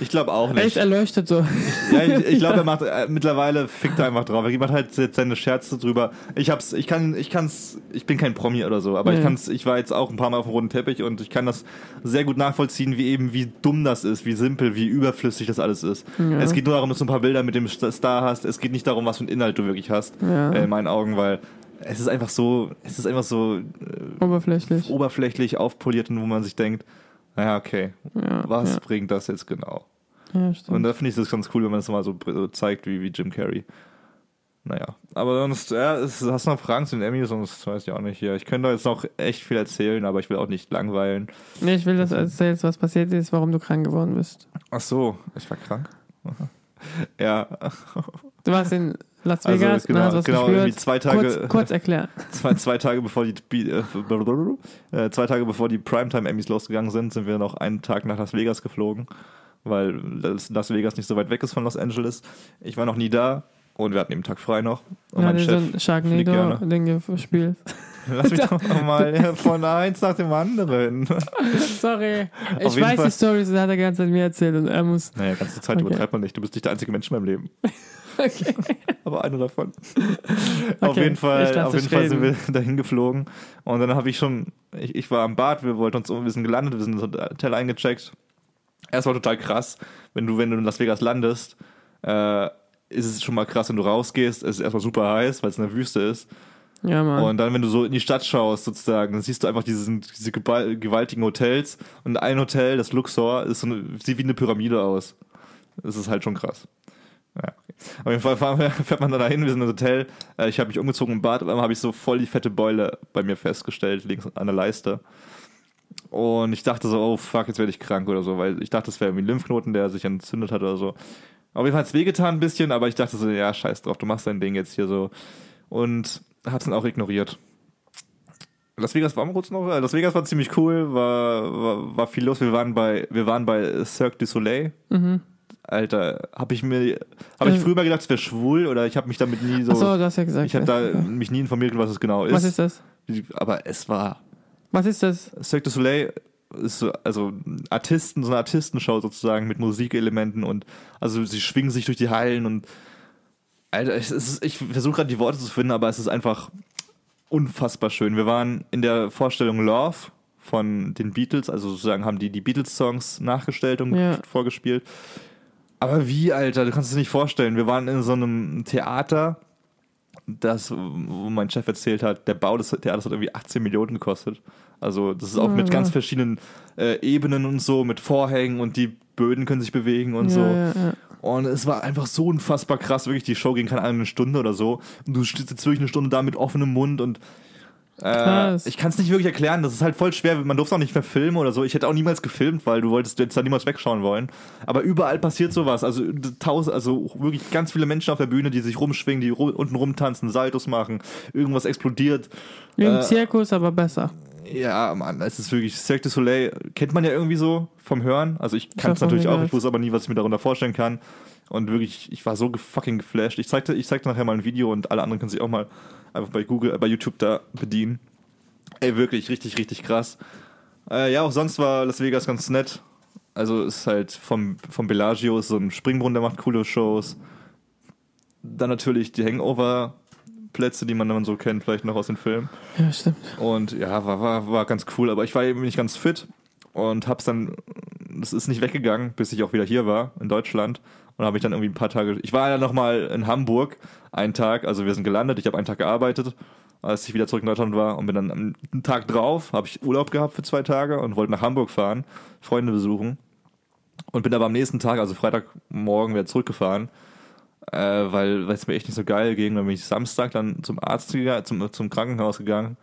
Ich glaube auch nicht. erleuchtet so. Ja, ich, ich glaube, er macht äh, mittlerweile fickt er einfach drauf. Er macht halt jetzt seine Scherze drüber. Ich hab's, ich kann, ich kann's, ich bin kein Promi oder so, aber ich Ja. kann's, ich war jetzt auch ein paar Mal auf dem roten Teppich und ich kann das sehr gut nachvollziehen, wie eben, wie dumm das ist, wie simpel, wie überflüssig das alles ist. Ja. Es geht nur darum, dass du ein paar Bilder mit dem Star hast. Es geht nicht darum, was für einen Inhalt du wirklich hast, Ja. äh, in meinen Augen, weil es ist einfach so, es ist einfach so äh, Oberflächlich. oberflächlich aufpoliert und wo man sich denkt, naja, okay, Ja, was ja. bringt das jetzt genau? Ja, stimmt. Und da finde ich das ganz cool, wenn man das mal so so zeigt, wie, wie Jim Carrey. Naja, aber sonst, ja, es, hast du noch Fragen zu den Emmys? Sonst weiß ich auch nicht hier. Ich könnte da jetzt noch echt viel erzählen, aber ich will auch nicht langweilen. Nee, ich will, dass du erzählst, was passiert ist, warum du krank geworden bist. Ach so, ich war krank. ja, Du warst in Las Also, Vegas genau, und hast was genau, gespürt. zwei Tage- Kurz, kurz erklären. zwei, zwei Tage bevor die äh, äh, zwei Tage bevor die Primetime Emmys losgegangen sind, sind wir noch einen Tag nach Las Vegas geflogen, weil Las Vegas nicht so weit weg ist von Los Angeles. Ich war noch nie da und wir hatten den Tag frei noch. Und Ja, mein Chef. Sharknado-Ding gespielt. Lass mich doch mal von eins nach dem anderen. Sorry. Auf Ich weiß Fall. die Stories, das hat er die ganze Zeit mir erzählt und er muss. Naja, ganze Zeit Okay. übertreibt man nicht. Du bist nicht der einzige Mensch in meinem Leben. Okay. Aber einer davon. auf Okay, jeden Fall, auf jeden Fall sind wir dahin geflogen. Und dann habe ich schon, ich, ich war am Bad, wir wollten uns, um- wir sind gelandet, wir sind ins Hotel eingecheckt. War total krass, wenn du, wenn du in Las Vegas landest, äh, ist es schon mal krass, wenn du rausgehst. Es ist erstmal super heiß, weil es eine Wüste ist. Ja, Mann. Und dann, wenn du so in die Stadt schaust, sozusagen, dann siehst du einfach diesen, diese gewaltigen Hotels. Und ein Hotel, das Luxor, ist so eine, sieht wie eine Pyramide aus. Das ist halt schon krass. Ja. Auf jeden Fall fährt man da dahin, wir sind im Hotel. Äh, Ich habe mich umgezogen im Bad, auf einmal habe ich so voll die fette Beule bei mir festgestellt, links an der Leiste. Und ich dachte so, oh fuck, jetzt werde ich krank oder so, weil ich dachte, das wäre irgendwie ein Lymphknoten, der sich entzündet hat oder so. Auf jeden Fall hat es wehgetan ein bisschen, aber ich dachte so, ja, scheiß drauf, du machst dein Ding jetzt hier so. Und hab's dann auch ignoriert. Las Vegas war kurz noch, äh, Las Vegas war ziemlich cool, war, war, war viel los. Wir waren bei, wir waren bei Cirque du Soleil. mhm. Alter, habe ich mir, habe ich Äh. früher mal gedacht, es wäre schwul oder ich habe mich damit nie so, Achso, du hast ja gesagt. ich habe da ja. mich nie informiert, was es genau ist. Was ist das? Aber es war Was ist das? Cirque du Soleil ist so, also Artisten, so eine Artistenshow sozusagen mit Musikelementen und also sie schwingen sich durch die Hallen und Alter, ist, ich versuche gerade die Worte zu finden, aber es ist einfach unfassbar schön. Wir waren in der Vorstellung Love von den Beatles, also sozusagen haben die die Beatles-Songs nachgestellt und Ja. vorgespielt. Aber wie, Alter, du kannst es nicht vorstellen. Wir waren in so einem Theater, das, wo mein Chef erzählt hat, der Bau des Theaters hat irgendwie 18 Millionen gekostet. Also das ist auch mit Ja. ganz verschiedenen äh, Ebenen und so, mit Vorhängen und die Böden können sich bewegen und ja, so. ja, ja. Und es war einfach so unfassbar krass. Wirklich, die Show ging keine Ahnung, eine Stunde oder so. Und du stehst jetzt wirklich eine Stunde da mit offenem Mund und äh, ich kann es nicht wirklich erklären. Das ist halt voll schwer. Man durfte auch nicht mehr filmen oder so. Ich hätte auch niemals gefilmt, weil du wolltest jetzt da niemals wegschauen wollen. Aber überall passiert sowas. Also tausend, also wirklich ganz viele Menschen auf der Bühne, die sich rumschwingen, die ru unten rumtanzen, Saltos machen, irgendwas explodiert. Wie im Äh, Zirkus, aber besser. Ja, Mann, es ist wirklich Cirque du Soleil. Kennt man ja irgendwie so vom Hören. Also ich kann es natürlich auch, ich wusste aber nie, was ich mir darunter vorstellen kann. Und wirklich, ich war so fucking geflasht. Ich zeigte, ich zeigte nachher mal ein Video und alle anderen können sich auch mal einfach bei Google, äh, bei YouTube da bedienen. Ey, wirklich, richtig, richtig krass. Äh, ja, auch sonst war Las Vegas ganz nett. Also ist halt vom, vom Bellagio, ist so ein Springbrunnen, der macht coole Shows. Dann natürlich die Hangover-Plätze, die man dann so kennt, vielleicht noch aus den Filmen. Ja, stimmt. Und ja, war, war, war ganz cool, aber ich war eben nicht ganz fit und hab's dann, das ist nicht weggegangen, bis ich auch wieder hier war, in Deutschland. Und habe ich dann irgendwie ein paar Tage, ich war ja nochmal in Hamburg, einen Tag, also wir sind gelandet, ich habe einen Tag gearbeitet, als ich wieder zurück in Deutschland war und bin dann am Tag drauf, habe ich Urlaub gehabt für zwei Tage und wollte nach Hamburg fahren, Freunde besuchen. Und bin aber am nächsten Tag, also Freitagmorgen, wieder zurückgefahren, äh, weil weil es mir echt nicht so geil ging. Dann bin ich Samstag dann zum Arzt gegangen, zum, zum Krankenhaus gegangen.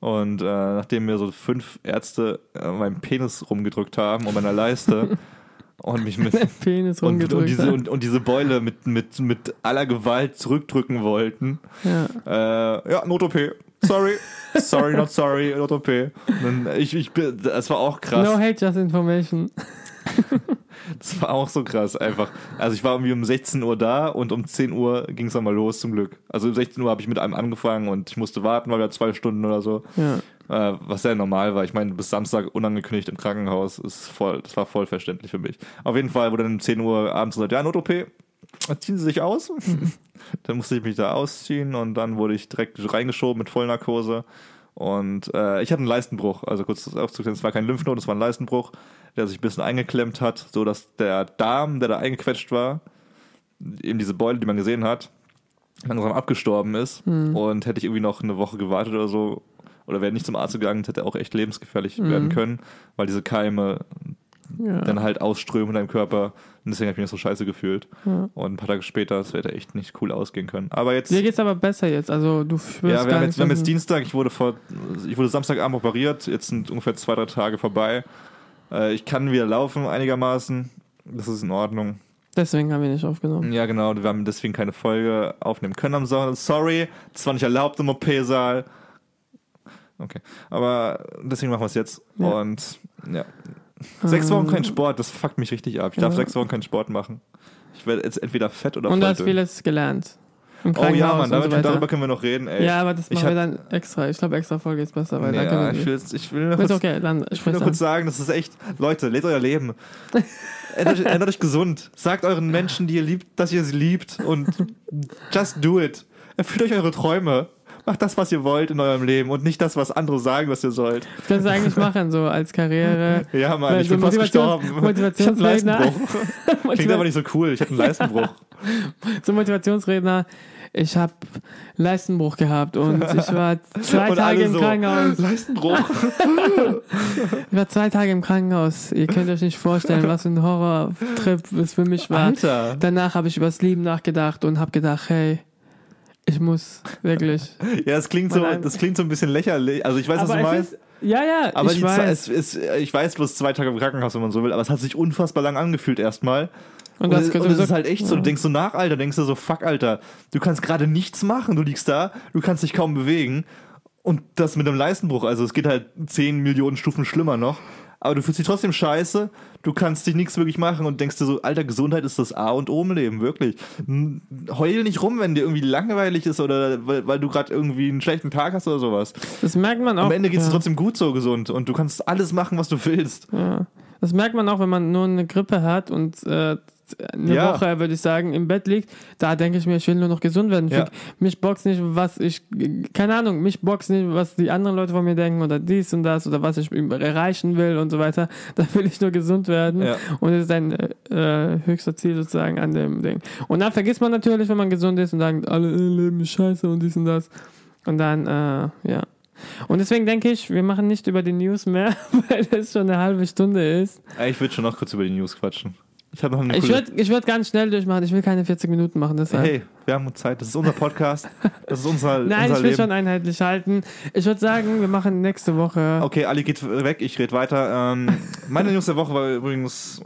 Und äh, nachdem mir so fünf Ärzte äh, meinen Penis rumgedrückt haben und meiner Leiste und mich mit Penis und, und, diese, und, und diese Beule mit, mit, mit aller Gewalt zurückdrücken wollten. ja. Äh, ja, Not-OP. Sorry. sorry, not sorry. Und dann, Ich, ich, das war auch krass. No hate, just information. Das war auch so krass einfach. Also ich war irgendwie um 16 Uhr da und um 10 Uhr ging es dann mal los zum Glück. Also um 16 Uhr habe ich mit einem angefangen und ich musste warten, weil wir zwei Stunden oder so. Ja. Äh, was sehr normal war. Ich meine, bis Samstag unangekündigt im Krankenhaus ist voll, das war voll verständlich für mich. Auf jeden Fall wurde dann um 10 Uhr abends gesagt, ja, Not-OP, ziehen Sie sich aus. dann musste ich mich da ausziehen und dann wurde ich direkt reingeschoben mit Vollnarkose. Und äh, ich hatte einen Leistenbruch, also kurz aufzuklären, es war kein Lymphknoten, es war ein Leistenbruch, der sich ein bisschen eingeklemmt hat, so dass der Darm, der da eingequetscht war, eben diese Beule, die man gesehen hat, langsam abgestorben ist. Und hätte ich irgendwie noch eine Woche gewartet oder so, oder wäre nicht zum Arzt gegangen, hätte auch echt lebensgefährlich werden können, weil diese Keime Ja. dann halt ausströmen in deinem Körper. Und deswegen habe ich mich so scheiße gefühlt. Ja. Und ein paar Tage später, das hätte echt nicht cool ausgehen können. Aber jetzt. Dir geht's aber besser jetzt. Also du Ja, wir haben, jetzt, wir haben jetzt Dienstag, ich wurde vor, ich wurde Samstagabend operiert, jetzt sind ungefähr zwei, drei Tage vorbei. Äh, ich kann wieder laufen einigermaßen. Das ist in Ordnung. Deswegen haben wir nicht aufgenommen. Ja, genau, wir haben deswegen keine Folge aufnehmen können am Sonntag. Sorry, das war nicht erlaubt im OP-Saal. Okay, aber deswegen machen wir es jetzt. Ja. Und ja. Sechs Wochen kein Ähm, Sport, das fuckt mich richtig ab. Ich darf Ja. sechs Wochen keinen Sport machen. Ich werde jetzt entweder fett oder Und du hast vieles gelernt. Oh ja, Mann, damit, so darüber können wir noch reden, ey. Ja, aber das Ich machen wir hab- dann extra. Ich glaube, extra Folge ist besser, weil da ja, können ich wir. will, jetzt- ich will nur kurz, okay, dann ich will an. kurz sagen, das ist echt, Leute, lebt euer Leben. Ändert euch, ändert euch gesund. Sagt euren Menschen, die ihr liebt, dass ihr sie liebt und just do it. Erfüllt euch eure Träume. Macht das, was ihr wollt in eurem Leben und nicht das, was andere sagen, was ihr sollt. Das kannst du eigentlich machen, so als Karriere. Ja, Mann, ich so bin fast Motivations- gestorben. Motivationsredner. Klingt aber nicht so cool. Ich hatte einen Leistenbruch. so Motivationsredner. Ich habe Leistenbruch gehabt und ich war zwei Und Tage im so, Krankenhaus. Leistenbruch. Ich war zwei Tage im Krankenhaus. Ihr könnt euch nicht vorstellen, was für ein Horrortrip es für mich war. Alter. Danach habe ich über das Leben nachgedacht und habe gedacht, hey, ich muss wirklich. Ja, das klingt, so, das klingt so ein bisschen lächerlich. Also ich weiß, was du es meinst. ist, ja, ja, Aber ich weiß. Zeit, es ist, ich weiß bloß zwei Tage im Krankenhaus, wenn man so will, aber es hat sich unfassbar lang angefühlt erstmal. und Und, das, es- und es ist halt echt so, du denkst so nach, Alter, denkst du so, fuck, Alter, du kannst gerade nichts machen, du liegst da, du kannst dich kaum bewegen. Und das mit einem Leistenbruch, also es geht halt 10 Millionen Stufen schlimmer noch. Aber du fühlst dich trotzdem scheiße, du kannst dich nichts wirklich machen und denkst dir so, Alter, Gesundheit ist das A und O im Leben, wirklich. Heul nicht rum, wenn dir irgendwie langweilig ist oder weil, weil du gerade irgendwie einen schlechten Tag hast oder sowas. Das merkt man auch. Am Ende geht es ja. trotzdem gut so gesund und du kannst alles machen, was du willst. Ja. Das merkt man auch, wenn man nur eine Grippe hat und äh, eine Ja. Woche, würde ich sagen, im Bett liegt. Da denke ich mir, ich will nur noch gesund werden. Ja. Mich boxt nicht, was ich, keine Ahnung, mich boxt nicht, was die anderen Leute von mir denken oder dies und das oder was ich erreichen will und so weiter. Da will ich nur gesund werden. Ja. Und das ist ein äh, höchster Ziel sozusagen an dem Ding. Und dann vergisst man natürlich, wenn man gesund ist und sagt, alle äh, Leben ist scheiße und dies und das. Und dann, äh, ja. Und deswegen denke ich, wir machen nicht über die News mehr, weil es schon eine halbe Stunde ist. Ich würde schon noch kurz über die News quatschen. Ich habe noch eine Ich coole- würde ich würd ganz schnell durchmachen. Ich will keine 40 Minuten machen, deshalb. Hey, wir haben Zeit. Das ist unser Podcast. Das ist unser, Nein, unser ich will Leben. schon einheitlich halten. Ich würde sagen, wir machen nächste Woche. Okay, Ali geht weg, ich rede weiter. Ähm, meine News der Woche war übrigens.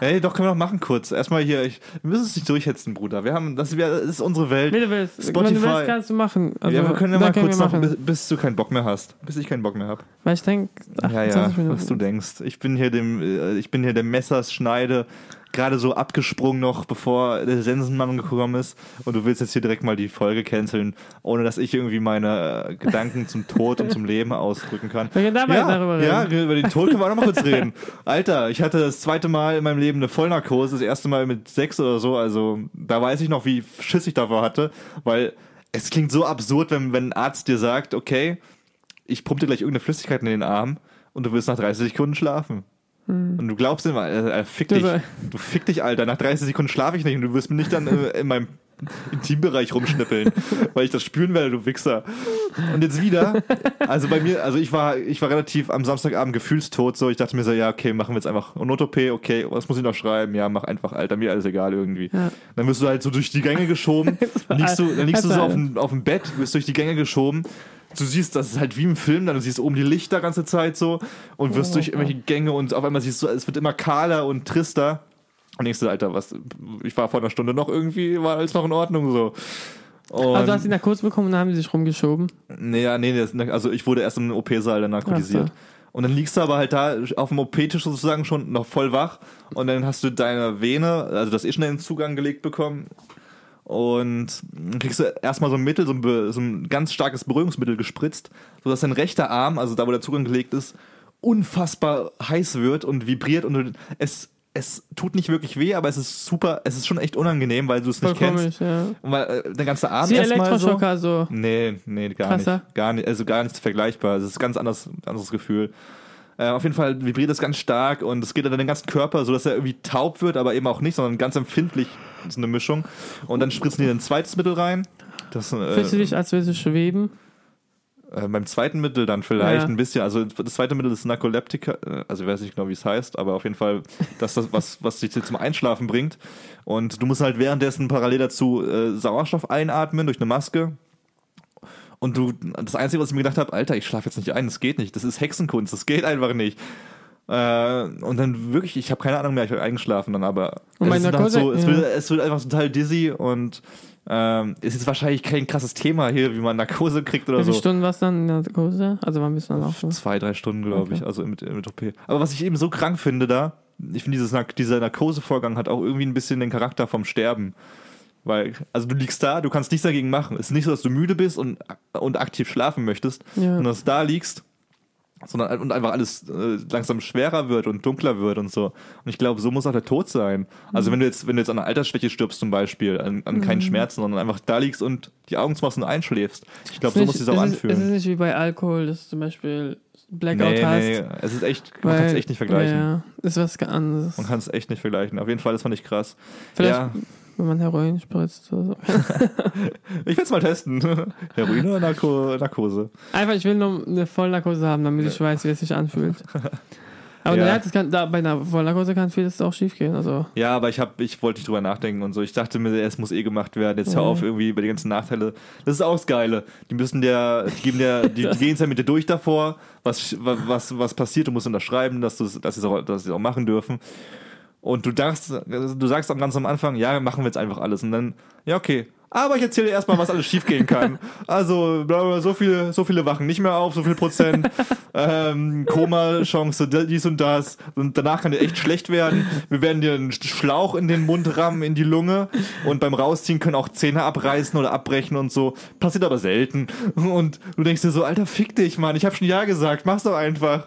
Hey, doch, können wir noch machen kurz. Erstmal hier, ich, wir müssen es nicht durchhetzen, Bruder. Wir haben, das, wir, das ist unsere Welt. Wie du willst. Wenn Spotify. du willst, kannst du machen. Also, ja, wir können ja mal kurz wir noch, machen. bis, bis du keinen Bock mehr hast. Bis ich keinen Bock mehr habe. Weil ich denke, Ja, ja, 28 Minuten. was du denkst. Ich bin hier dem, äh, ich bin hier der Messerschneide, gerade so abgesprungen noch, bevor der Sensenmann gekommen ist. Und du willst jetzt hier direkt mal die Folge canceln, ohne dass ich irgendwie meine äh, Gedanken zum Tod und zum Leben ausdrücken kann. Wir können dabei ja, darüber reden. Ja, über den Tod können wir auch noch mal kurz reden. Alter, ich hatte das zweite Mal in meinem Leben eine Vollnarkose, das erste Mal mit sechs oder so. Also da weiß ich noch, wie Schiss ich davor hatte, weil es klingt so absurd, wenn, wenn ein Arzt dir sagt, okay, ich pumpe dir gleich irgendeine Flüssigkeit in den Arm und du wirst nach 30 Sekunden schlafen. Und du glaubst immer, äh, äh, fick dich. Du- Du fick dich, Alter. Nach 30 Sekunden schlafe ich nicht und du wirst mir nicht dann äh, in meinem Intimbereich rumschnippeln, weil ich das spüren werde, du Wichser. Und jetzt wieder, also bei mir, also ich war, ich war relativ am Samstagabend gefühlstot, so ich dachte mir so, ja, okay, machen wir jetzt einfach Not-OP, okay, was muss ich noch schreiben? Ja, mach einfach, Alter, mir alles egal irgendwie. Ja. Dann wirst du halt so durch die Gänge geschoben, dann liegst du, dann liegst du so auf dem, auf dem Bett, wirst durch die Gänge geschoben. Du siehst, das ist halt wie im Film, dann du siehst oben die Lichter ganze Zeit so und wirst Oh, durch irgendwelche Gänge und auf einmal siehst du, es wird immer kahler und trister. Und denkst du, Alter, was, ich war vor einer Stunde noch irgendwie, war alles noch in Ordnung so. Und, Also hast du ihn nach kurz bekommen und dann haben sie sich rumgeschoben. nee, ja, nee, das, also ich wurde erst im OP-Saal dann narkotisiert. Und dann liegst du aber halt da auf dem OP-Tisch sozusagen schon noch voll wach und dann hast du deine Vene, also das eh schon den Zugang gelegt bekommen und kriegst du erstmal so ein Mittel, so ein, so ein ganz starkes Beruhigungsmittel gespritzt, sodass dein rechter Arm, also da wo der Zugang gelegt ist, unfassbar heiß wird und vibriert und es, es tut nicht wirklich weh, aber es ist super, es ist schon echt unangenehm, weil du es nicht kennst. komisch, ja. Und weil äh, der ganze Arm Wie erstmal so. Elektroschocker so. Nee, nee, gar Krasser. nicht. Gar nicht, also gar nicht vergleichbar. Es ist ein ganz anders, anderes Gefühl. Äh, auf jeden Fall vibriert es ganz stark und es geht dann den ganzen Körper, so dass er irgendwie taub wird, aber eben auch nicht, sondern ganz empfindlich. Das ist eine Mischung. Und dann spritzen die ein zweites Mittel rein. Das, Fühlst du äh, dich, als würdest du schweben? Äh, beim zweiten Mittel dann vielleicht Ja. ein bisschen. Also das zweite Mittel ist Narkoleptika, äh, also ich weiß nicht genau, wie es heißt, aber auf jeden Fall das, das was, was dich zum Einschlafen bringt. Und du musst halt währenddessen parallel dazu äh, Sauerstoff einatmen durch eine Maske. Und du, das Einzige, was ich mir gedacht habe, Alter, ich schlafe jetzt nicht ein, das geht nicht. Das ist Hexenkunst, das geht einfach nicht. Äh, und dann wirklich, ich habe keine Ahnung mehr, ich habe eingeschlafen dann, aber es, bei ist dann Narkose- so, es, ja. wird, es wird einfach total dizzy und ähm, es ist wahrscheinlich kein krasses Thema hier, wie man Narkose kriegt oder Wie viele so. Stunden warst du dann in der Narkose? Also wann bist du dann auch schon? Zwei, drei Stunden, glaube Okay. ich, also mit, mit OP. Aber was ich eben so krank finde da, ich finde, Nark- dieser Narkosevorgang hat auch irgendwie ein bisschen den Charakter vom Sterben. Weil, also du liegst da, du kannst nichts dagegen machen. Es ist nicht so, dass du müde bist und, und aktiv schlafen möchtest, Ja. und dass du da liegst, sondern und einfach alles äh, langsam schwerer wird und dunkler wird und so. Und ich glaube, so muss auch der Tod sein. Also wenn du jetzt, wenn du jetzt an einer Altersschwäche stirbst zum Beispiel, an, an Mhm. keinen Schmerzen, sondern einfach da liegst und die Augen zumachst und einschläfst. Ich glaube, so muss es auch ist, es ist anfühlen. nicht wie bei Alkohol, dass du zum Beispiel Blackout Nee, hast. nee, es ist echt, man kann es echt nicht vergleichen. Ja, ist was anderes. Man kann es echt nicht vergleichen. Auf jeden Fall, das fand ich krass. Vielleicht, Ja, wenn man Heroin spritzt oder so. ich will es mal testen. Heroin oder Narko Narkose? Einfach, ich will nur eine Vollnarkose haben, damit ich weiß, wie es sich anfühlt. Aber Ja. naja, kann, da, bei einer Vollnarkose kann vieles auch schief gehen. Also, Ja, aber ich, hab, ich wollte nicht drüber nachdenken und so. Ich dachte mir, es muss eh gemacht werden. Jetzt hör auf irgendwie über die ganzen Nachteile. Das ist auch das Geile. Die müssen der, die geben der, die, die gehen es ja mit dir durch davor, was, was, was passiert. Du musst unterschreiben, dass, sie es auch, dass sie es auch machen dürfen. Und du sagst, du sagst dann ganz am Anfang, ja, machen wir jetzt einfach alles. Und dann, ja, okay. Aber ich erzähle dir erstmal, was alles schiefgehen kann. Also, so viele, so viele wachen nicht mehr auf, so viel Prozent. ähm, Koma-Chance, dies und das. Und danach kann dir echt schlecht werden. Wir werden dir einen Schlauch in den Mund rammen, in die Lunge. Und beim Rausziehen können auch Zähne abreißen oder abbrechen und so. Passiert aber selten. Und du denkst dir so, Alter, fick dich, Mann. Ich habe schon Ja gesagt. Mach's doch einfach.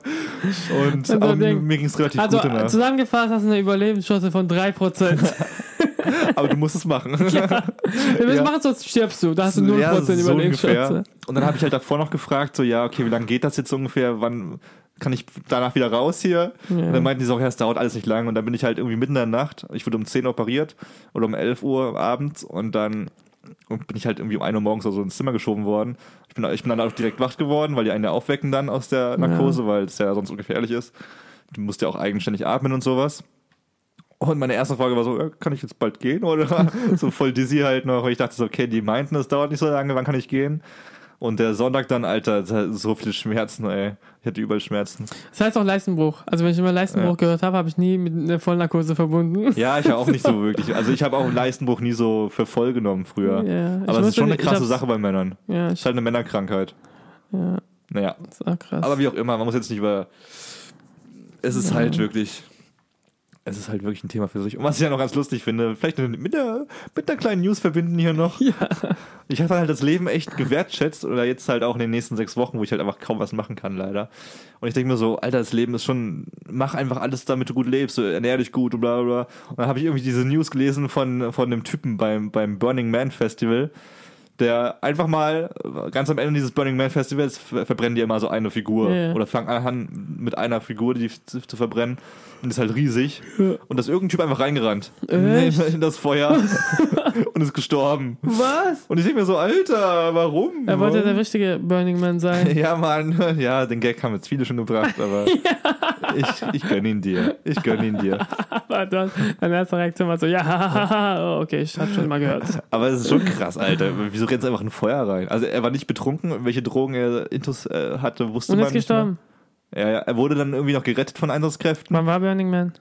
Und Also, aber denk- mir ging's relativ also gut danach. zusammengefasst hast du eine Überlebenschance von 3%. Aber du musst es machen. Wir müssen Ja. machen, sonst stirbst du. Da hast du 0% Ja, so Überlebenschance. Und dann habe ich halt davor noch gefragt, so, ja, okay, wie lange geht das jetzt ungefähr? Wann kann ich danach wieder raus hier? Ja. Und dann meinten die so, ja, es dauert alles nicht lang. Und dann bin ich halt irgendwie mitten in der Nacht. Ich wurde um 10 Uhr operiert oder um 11 Uhr abends. Und dann bin ich halt irgendwie um 1 Uhr morgens oder so ins Zimmer geschoben worden. Ich bin, ich bin dann auch direkt wach geworden, weil die einen ja aufwecken dann aus der Narkose, weil es ja sonst ungefährlich ist. Du musst ja auch eigenständig atmen und sowas. Und meine erste Frage war so, kann ich jetzt bald gehen? Oder so voll dizzy halt noch. Und ich dachte so, okay, die meinten, es dauert nicht so lange, wann kann ich gehen? Und der Sonntag dann, Alter, so viele Schmerzen, ey. Ich hatte überall Schmerzen. Das heißt auch Leistenbruch. Also wenn ich immer Leistenbruch Ja. gehört habe, habe ich nie mit einer Vollnarkose verbunden. Ja, ich auch nicht so wirklich. Also ich habe auch Leistenbruch nie so für voll genommen früher. Ja, Aber es ist schon eine krasse Sache bei Männern. Ja, Es ist halt eine Männerkrankheit. ja, Naja, das ist auch krass. aber wie auch immer, man muss jetzt nicht über... Es ist Ja. halt wirklich... Es ist halt wirklich ein Thema für sich. Und was ich ja noch ganz lustig finde, vielleicht mit der, mit der kleinen News verbinden hier noch. ja. Ich habe halt das Leben echt gewertschätzt oder jetzt halt auch in den nächsten sechs Wochen, wo ich halt einfach kaum was machen kann, leider. Und ich denke mir so, Alter, das Leben ist schon, mach einfach alles, damit du gut lebst, so, ernähr dich gut und bla bla bla. Und dann habe ich irgendwie diese News gelesen von, von einem Typen beim, beim Burning Man Festival, der einfach mal ganz am Ende dieses Burning Man Festivals ver- verbrennen die immer so eine Figur Ja, ja. oder fangen an mit einer Figur, die zu, verbrennen und ist halt riesig und da ist irgendein Typ einfach reingerannt Echt? in das Feuer und ist gestorben. Was? Und ich denke mir so, Alter, warum? Er wollte Warum? der richtige Burning Man sein. Ja, Mann, ja, den Gag haben jetzt viele schon gebracht, aber ich, ich gönn ihn dir. Ich gönn ihn dir. Aber dann, deine erste Reaktion war so, ja, oh, okay, ich habe schon mal gehört. Aber es ist schon krass, Alter. Wieso rennt einfach in Feuer rein? Also er war nicht betrunken, welche Drogen er intus äh, hatte, wusste Und man ist nicht. mehr. gestorben. Ja, ja, er wurde dann irgendwie noch gerettet von Einsatzkräften. Wann war Burning Man?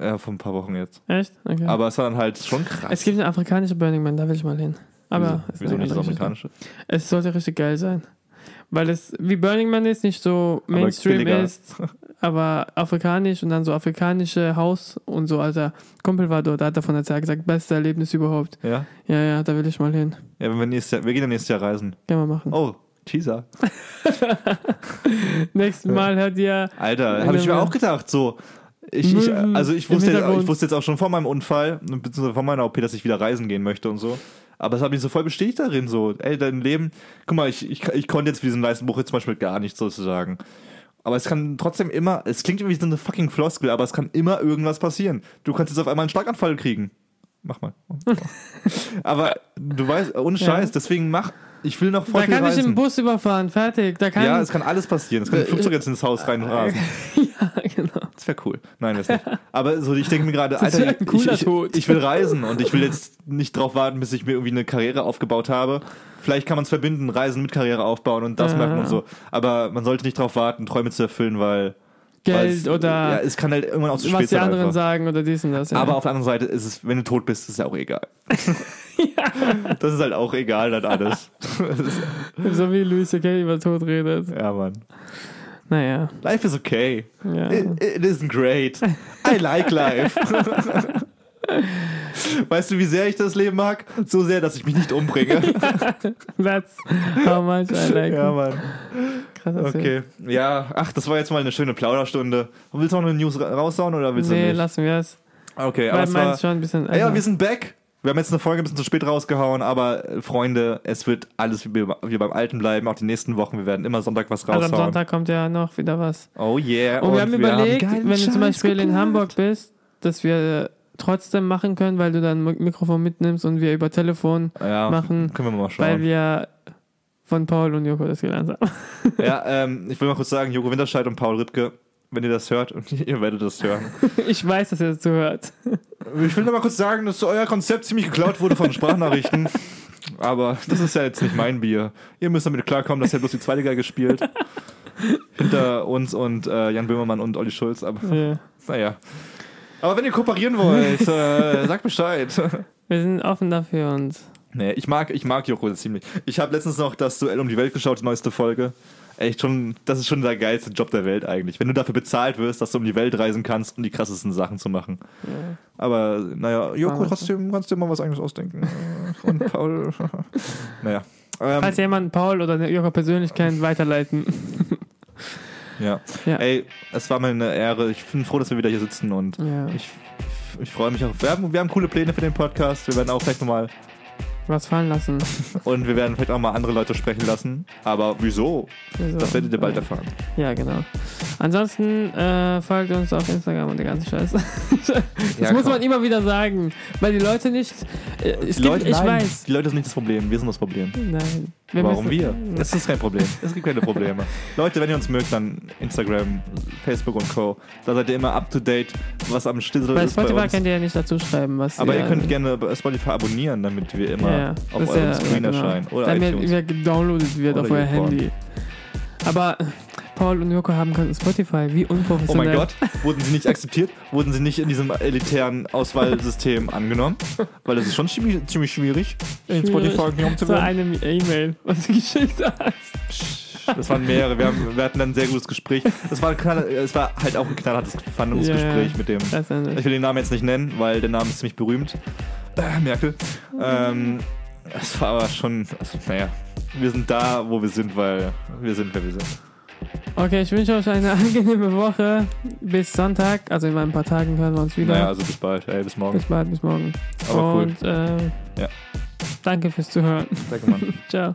Ja, vor ein paar Wochen jetzt. Echt? Okay. Aber es war dann halt schon krass. es gibt eine afrikanische Burning Man, da will ich mal hin. Aber wieso, ist wieso nicht das amerikanische? Es sollte richtig geil sein. Weil es wie Burning Man ist, nicht so Mainstream ist, aber afrikanisch und dann so afrikanische Haus und so. Alter, Kumpel war dort, hat davon erzählt, gesagt, beste Erlebnis überhaupt. Ja? Ja, ja, da will ich mal hin. Ja, wenn wir nächstes Jahr, wir gehen ja nächstes Jahr reisen. Können wir machen. Oh, Teaser. Nächstes Mal hört ihr. Alter, habe ich mir auch gedacht, so. Ich, ich, also ich wusste, ich wusste jetzt auch schon vor meinem Unfall, beziehungsweise vor meiner OP, dass ich wieder reisen gehen möchte und so. Aber es hat mich so voll bestätigt darin, so, ey, dein Leben, guck mal, ich, ich, ich konnte jetzt für diesen Leistenbruch jetzt zum Beispiel gar nichts sozusagen. Aber es kann trotzdem immer, es klingt wie so eine fucking Floskel, aber es kann immer irgendwas passieren. Du kannst jetzt auf einmal einen Schlaganfall kriegen. Mach mal. aber du weißt, ohne Ja. Scheiß, deswegen mach, ich will noch voll Da viel kann ich reisen. im Bus überfahren, fertig. Da kann ja, es kann alles passieren. Es kann ein Flugzeug jetzt ins Haus reinrasen. ja, genau. Wäre cool. Nein, das nicht. Aber so, ich denke mir gerade, Alter, cooler ich, ich, ich will reisen und ich will jetzt nicht drauf warten, bis ich mir irgendwie eine Karriere aufgebaut habe. Vielleicht kann man es verbinden, Reisen mit Karriere aufbauen und das Ja. machen und so. Aber man sollte nicht drauf warten, Träume zu erfüllen, weil Geld oder ja, es kann halt irgendwann auch zu was spät die sein. anderen Einfach. sagen oder dies und das. Ja. Aber auf der anderen Seite ist es, wenn du tot bist, ist es ja auch egal. Das ist halt auch egal, dann alles. So wie Louis C.K. über Tod redet. ja, Mann. Naja. Life is okay. Ja. It, it isn't great. I like life. Weißt du, wie sehr ich das Leben mag? So sehr, dass ich mich nicht umbringe. That's how much I like. ja, Mann. Krass, erzählt. Okay. Ja, ach, das war jetzt mal eine schöne Plauderstunde. Willst du noch eine News ra- raushauen oder willst du Nee, nicht? lassen wir es. Okay, aber Weil es war, schon ein bisschen. ja, wir sind back. Wir haben jetzt eine Folge ein bisschen zu spät rausgehauen, aber äh, Freunde, es wird alles wie, wie beim Alten bleiben, auch die nächsten Wochen. Wir werden immer Sonntag was also raushauen. am Sonntag kommt ja noch wieder was. Oh yeah. Und, wir haben überlegt, geilen wenn du zum Beispiel in geplant. Hamburg bist, dass wir trotzdem machen können, weil du dann Mikrofon mitnimmst und wir über Telefon, ja, machen, Können wir mal schauen. weil wir von Paul und Joko das gelernt haben. Ja, ähm, ich will mal kurz sagen, Joko Winterscheid und Paul Rittke, wenn ihr das hört, und ihr werdet das hören. Ich weiß, dass ihr das zuhört. Ich will nur mal kurz sagen, dass euer Konzept ziemlich geklaut wurde von Sprachnachrichten. Aber das ist ja jetzt nicht mein Bier. Ihr müsst damit klarkommen, dass ihr bloß die zweite Geige spielt. Hinter uns und äh, Jan Böhmermann und Olli Schulz. Aber Ja. naja. Aber wenn ihr kooperieren wollt, äh, sagt Bescheid. Wir sind offen dafür und Nee, ich mag, ich mag Joko ziemlich. Ich habe letztens noch das Duell um die Welt geschaut, die neueste Folge. Echt schon, das ist schon der geilste Job der Welt eigentlich. Wenn du dafür bezahlt wirst, dass du um die Welt reisen kannst, um die krassesten Sachen zu machen. ja. Aber naja, Joko, trotzdem kannst du dir mal was eigenes ausdenken. Und Paul. naja. Ähm, falls jemand Paul oder Joko persönlich kennt, weiterleiten. ja. Ja. Ey, es war mir eine Ehre. Ich bin froh, dass wir wieder hier sitzen und Ja. ich, ich freue mich auch. Wir haben, wir haben coole Pläne für den Podcast. Wir werden auch vielleicht nochmal Was fallen lassen. und wir werden vielleicht auch mal andere Leute sprechen lassen. Aber wieso? Also, Das werdet ihr bald erfahren. Ja, genau. Ansonsten äh, folgt uns auf Instagram und der ganze Scheiß. das Ja, muss komm. man immer wieder sagen, weil die Leute nicht. Äh, es Die gibt, Leute, ich nein, weiß. Die Leute sind nicht das Problem, wir sind das Problem. Nein. Warum müssen- wir? Es ist kein Problem. Es gibt keine Probleme. Leute, wenn ihr uns mögt, dann Instagram, Facebook und Co. Da seid ihr immer up to date, was am Stissel Bei ist bei Spotify uns. könnt ihr ja nicht dazu schreiben, was Aber ihr könnt gerne bei Spotify abonnieren, damit wir immer ja, auf Das ist eurem ja- Screen genau. erscheinen. Oder Damit iTunes. wir gedownloadet wird Oder auf euer YouPorn. Handy. Aber Paul und Joko haben keinen Spotify. Wie Oh unprofessionell. mein Gott, wurden sie nicht akzeptiert? Wurden sie nicht in diesem elitären Auswahlsystem angenommen? Weil das ist schon ziemlich, ziemlich schwierig, in. Spotify genommen zu Das war werden. eine E-Mail, was du geschickt hast. Das waren mehrere. Wir, haben, wir hatten dann ein sehr gutes Gespräch. Das war, knall, es war halt auch ein knallhartes Verhandlungsgespräch Ja, mit dem. Ich will den Namen jetzt nicht nennen, weil der Name ist ziemlich berühmt. Äh, Merkel. Ähm, es war aber schon, also, naja, wir sind da, wo wir sind, weil wir sind, wer wir sind. Okay, ich wünsche euch eine angenehme Woche. Bis Sonntag. Also in ein paar Tagen hören wir uns wieder. Naja, also bis bald. Ey, bis morgen. bis bald, bis morgen. Aber cool. Und äh, Ja. danke fürs Zuhören. Danke, Mann. Ciao.